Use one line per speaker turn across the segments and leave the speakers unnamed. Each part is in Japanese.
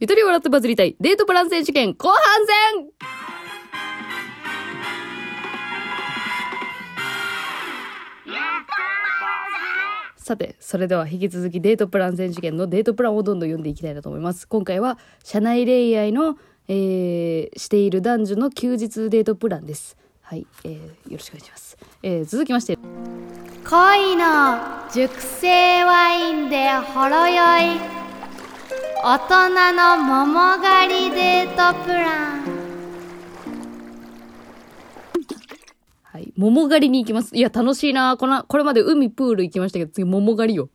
ゆとり笑ってバズりたいデートプラン選手権後半戦さて、それでは引き続きデートプラン選手権のデートプランをどんどん読んでいきたいなと思います。今回は、社内恋愛の、えー、している男女の休日デートプランです。はい、えー、よろしくお願いします。えー、続きまして、
恋の熟成ワインでほろ酔い大人の桃狩りデートプラン
はい。桃狩りに行きます。いや、楽しいなこの、これまで海、プール行きましたけど、次桃狩りよ。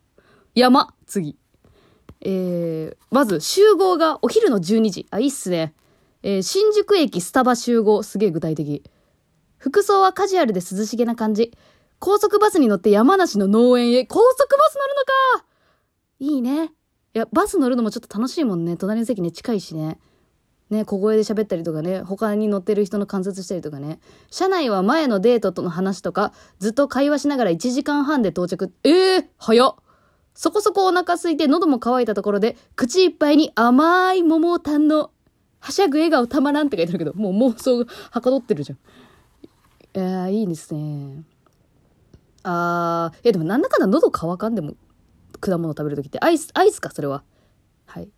山、次。えー、まず、集合がお昼の12時。あ、いいっすね。えー、新宿駅スタバ集合。すげえ具体的。服装はカジュアルで涼しげな感じ。高速バスに乗って山梨の農園へ。高速バス乗るのかいいね。いや、バス乗るのもちょっと楽しいもんね。隣の席ね、近いしね。ね、小声で喋ったりとかね、他に乗ってる人の観察したりとかね。車内は前のデートとの話とか、ずっと会話しながら1時間半で到着。えー、早っそこそこお腹空いて喉も渇いたところで、口いっぱいに甘い桃を堪能。はしゃぐ笑顔たまらんって書いてあるけど、もう妄想がはかどってるじゃん。いやいいですね。あー、いやでもなんだかんだ喉乾かんでも果物食べるときって、アイス、アイスか、それは。はい。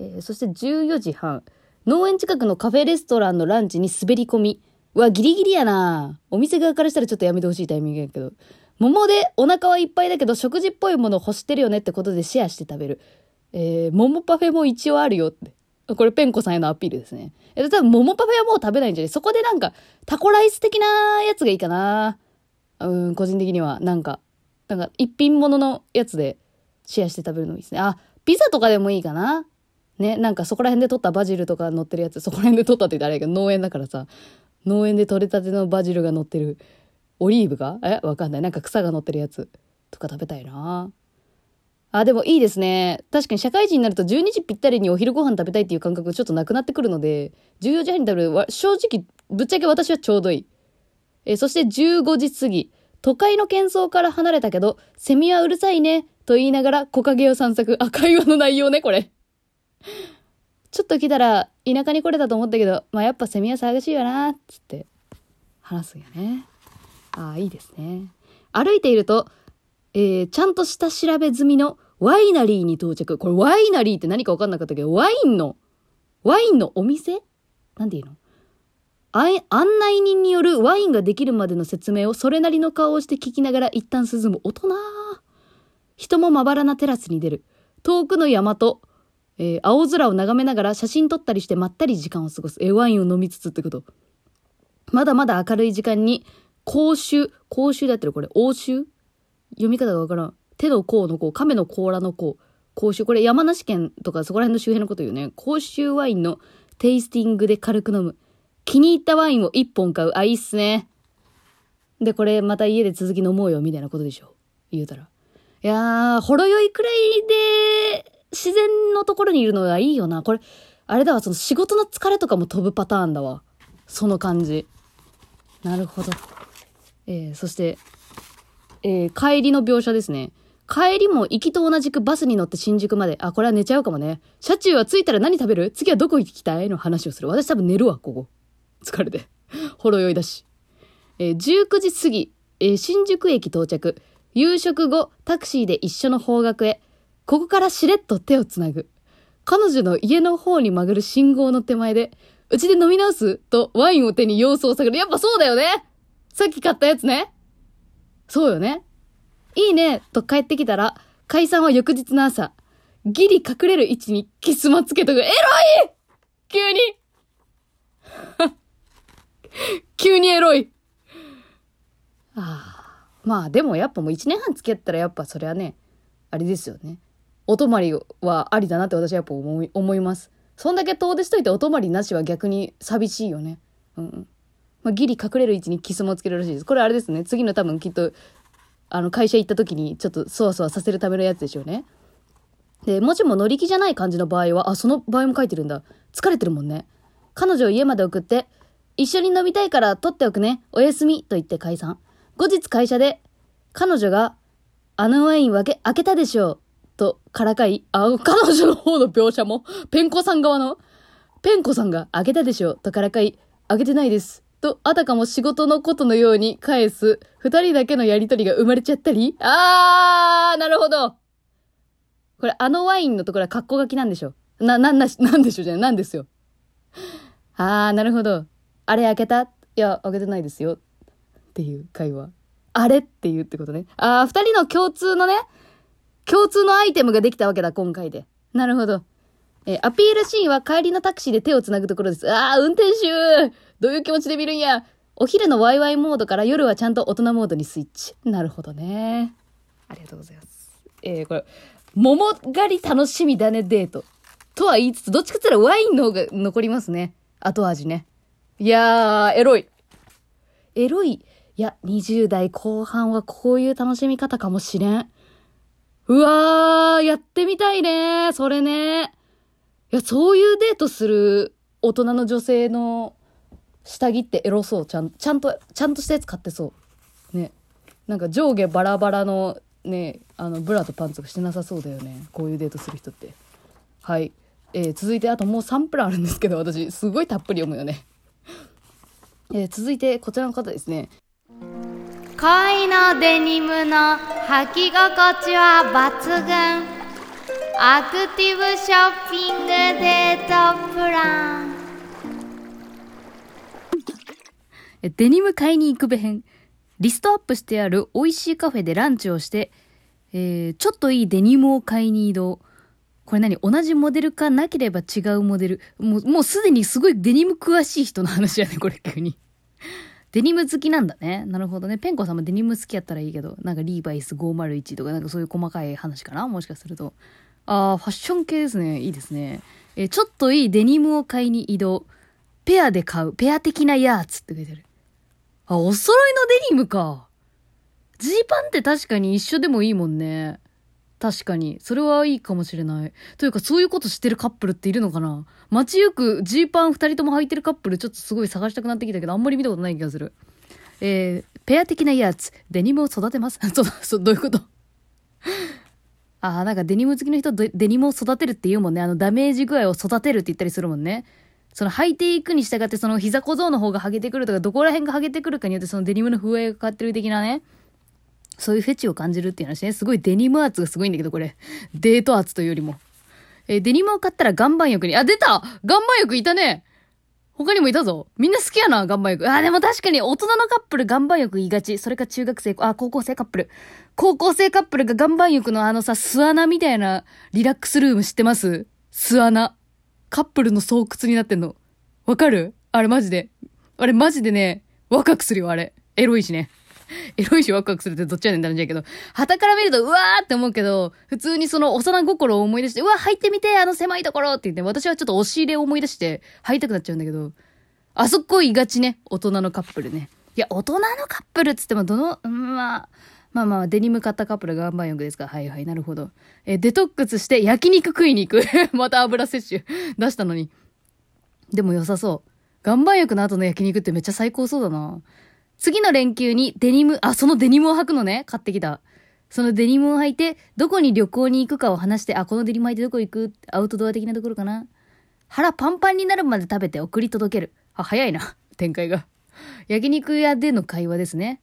えー、そして14時半。農園近くのカフェレストランのランチに滑り込み。うわ、ギリギリやなお店側からしたらちょっとやめてほしいタイミングやけど。桃でお腹はいっぱいだけど食事っぽいものを欲してるよねってことでシェアして食べる。えー、桃パフェも一応あるよって。これペンコさんへのアピールですね。え、多分桃パフェはもう食べないんじゃないそこでなんかタコライス的なやつがいいかなうん、個人的にはなんか、なんか一品物のやつでシェアして食べるのもいいですね。あ、ピザとかでもいいかな？ね、なんかそこら辺で取ったバジルとか乗ってるやつ、そこら辺で取ったって言ったらあれやけど、農園だからさ、農園で取れたてのバジルが乗ってる、オリーブが？え？わかんない。なんか草が乗ってるやつとか食べたいなあ、でもいいですね。確かに社会人になると12時ぴったりにお昼ご飯食べたいっていう感覚ちょっとなくなってくるので、14時半に食べる、正直、ぶっちゃけ私はちょうどいい。えそして15時過ぎ、都会の喧騒から離れたけど、セミはうるさいね、と言いながら木陰を散策。あ、会話の内容ね、これ。ちょっと来たら田舎に来れたと思ったけど、まあ、やっぱセミは騒がしいよな、つって話すんよね。ああ、いいですね。歩いていると、えー、ちゃんとした調べ済みのワイナリーに到着。これワイナリーって何か分かんなかったけど、ワインの、ワインのお店？なんて言うの？案内人によるワインができるまでの説明をそれなりの顔をして聞きながら一旦進む大人。人もまばらなテラスに出る。遠くの山と、えー、青空を眺めながら写真撮ったりしてまったり時間を過ごす。え、ワインを飲みつつってこと。まだまだ明るい時間に、甲州、甲州だってるこれ、欧州？読み方がわからん。手の甲の甲、亀の甲羅の甲。甲州。これ山梨県とかそこら辺の周辺のこと言うね。甲州ワインのテイスティングで軽く飲む。気に入ったワインを一本買う。あ、いいっすね。で、これまた家で続き飲もうよ、みたいなことでしょ。言うたら。いやー、ほろ酔いくらいで、自然のところにいるのがいいよな。これ、あれだわ、その仕事の疲れとかも飛ぶパターンだわ。その感じ。なるほど。えー、そして、えー、帰りの描写ですね。帰りも行きと同じくバスに乗って新宿まで。あ、これは寝ちゃうかもね。車中は着いたら何食べる？次はどこ行きたい？の話をする。私多分寝るわ、ここ。疲れて。ほろ酔いだし。えー、19時過ぎ、えー、新宿駅到着。夕食後、タクシーで一緒の方角へ。ここからしれっと手をつなぐ。彼女の家の方に曲がる信号の手前で、うちで飲み直すとワインを手に様子を探る。やっぱそうだよねさっき買ったやつねそうよねいいねと帰ってきたら、解散は翌日の朝。ギリ隠れる位置にキスマつけとく。エロい急に 急にエロいああ。まあでもやっぱもう1年半付き合ったらやっぱそれはね、あれですよね。お泊まりはありだなって私はやっぱ思い思います。そんだけ遠出しといてお泊まりなしは逆に寂しいよね。うん。まあ、ギリ隠れる位置にキスもつけるらしいです。これあれですね。次の多分きっと、あの、会社行った時にちょっとそわそわさせるためのやつでしょうね。で、もしも乗り気じゃない感じの場合は、あ、その場合も書いてるんだ。疲れてるもんね。彼女を家まで送って、一緒に飲みたいから取っておくね。おやすみ。と言って解散。後日会社で、彼女が、あのワイン分け、開けたでしょう。とからかい、あ、彼女の方の描写も、ペンコさん側の、ペンコさんがあげたでしょうとからかい、あげてないです。と、あたかも仕事のことのように返す、二人だけのやりとりが生まれちゃったりあー、なるほど。これ、あのワインのところは格好書きなんでしょな、なんなし、なんでしょうじゃない、なんですよ。あー、なるほど。あれ開けた？いや、開けてないですよ。っていう会話。あれっていうってことね。あー、二人の共通のね、共通のアイテムができたわけだ、今回で。なるほど。えーアピールシーンは帰りのタクシーで手を繋ぐところです。あー、運転手どういう気持ちで見るんやお昼のワイワイモードから夜はちゃんと大人モードにスイッチ。なるほどね。ありがとうございます。えー、これ、桃狩り楽しみだねデート。とは言いつつ、どっちかって言ったらワインの方が残りますね。後味ね。いやー、エロい。エロい。いや、20代後半はこういう楽しみ方かもしれん。うわー、やってみたいね。それね。いや、そういうデートする大人の女性の下着ってエロそう。ちゃん、ちゃんと、ちゃんとしたやつ買ってそう。ね。なんか上下バラバラのね、あの、ブラとパンツがしてなさそうだよね。こういうデートする人って。はい。えー続いて、あともう3プランあるんですけど、私、すごいたっぷり読むよね。えー続いて、こちらの方ですね。
恋のデニムの履き心地は抜群アクティブショッピングデートプラン
デニム買いに行くべ編。リストアップしてある美味しいカフェでランチをして、えーちょっといいデニムを買いに移動。これ何同じモデルかなければ違うモデル。もう、もうすでにすごいデニム詳しい人の話やね、これ急に。デニム好きなんだね。なるほどね。ペンコさんもデニム好きやったらいいけど、なんかリーバイス501とかなんかそういう細かい話かな？もしかすると。あー、ファッション系ですね。いいですね。えちょっといいデニムを買いに移動。ペアで買う。ペア的なやつって書いてある。あ、お揃いのデニムか。ジーパンって確かに一緒でもいいもんね。確かに。それはいいかもしれない。というか、そういうこと知ってるカップルっているのかな？街行くジーパン二人とも履いてるカップルちょっとすごい探したくなってきたけど、あんまり見たことない気がする。えー、ペア的なやつ、デニムを育てます？そう、そう、どういうこと？あー、なんかデニム好きの人デ、デニムを育てるって言うもんね。あの、ダメージ具合を育てるって言ったりするもんね。その履いていくに従って、その膝小僧の方が剥げてくるとか、どこら辺が剥げてくるかによって、そのデニムの風合いが変わってる的なね。そういうフェチを感じるっていう話ね。すごいデニム圧がすごいんだけど、これ。デート圧というよりも。えーデニムを買ったら岩盤浴に、あ、出た岩盤浴いたね他にもいたぞ。みんな好きやな、岩盤浴。あ、でも確かに大人のカップル岩盤浴言いがち。それか中学生、あ、高校生カップル。高校生カップルが岩盤浴のあのさ、巣穴みたいなリラックスルーム知ってます？巣穴。カップルの巣窟になってんの。わかる？あれマジで。あれマジでね、ワクワクするよ、あれ。エロいしね。エロいしワクワクするってどっちやねんって話やけど、旗から見ると、うわーって思うけど、普通にその幼心を思い出して、うわ、入ってみて、あの狭いところって言って、私はちょっと押し入れを思い出して、入りたくなっちゃうんだけど、あそこいがちね、大人のカップルね。いや、大人のカップルっつっても、どの、うんまあ、まあまあ、デニム買ったカップルが岩盤浴ですか？はいはい、なるほど。え、デトックスして焼肉食いに行く。また油摂取出したのに。でも良さそう。岩盤浴の後の焼肉ってめっちゃ最高そうだな。次の連休にデニム、あ、そのデニムを履くのね。買ってきた。そのデニムを履いて、どこに旅行に行くかを話して、あ、このデニム履いてどこ行く？アウトドア的なところかな。腹パンパンになるまで食べて送り届ける。あ、早いな。展開が。焼肉屋での会話ですね。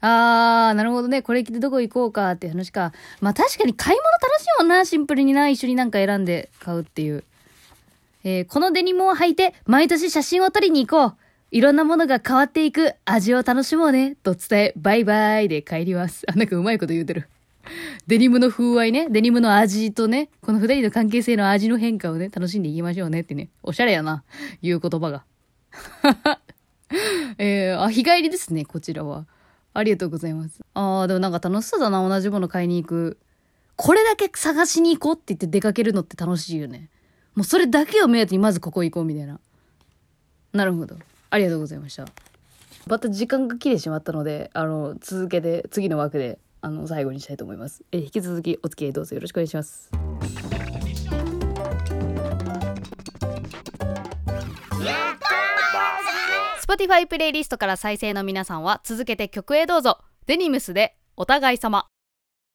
あー、なるほどね。これ着てどこ行こうかっていう話か。まあ確かに買い物楽しいもんな。シンプルにな。一緒になんか選んで買うっていう。えーこのデニムを履いて、毎年写真を撮りに行こう。いろんなものが変わっていく味を楽しもうね。と伝え、バイバイで帰ります。あ、なんかうまいこと言うてる。デニムの風合いね。デニムの味とね、この二人の関係性の味の変化をね、楽しんでいきましょうねってね。おしゃれやな。言う言葉が。えー、あ、日帰りですね、こちらは。ありがとうございます。あー、でもなんか楽しそうだな、同じもの買いに行く。これだけ探しに行こうって言って出かけるのって楽しいよね。もうそれだけを目当てにまずここ行こうみたいな。なるほど。ありがとうございました。また時間が切れてしまったので、あの、続けて、次の枠で、あの、最後にしたいと思います。え引き続きお付き合いどうぞよろしくお願いします。
Spotify プレイリストから再生の皆さんは続けて曲へどうぞデニムスでお互い様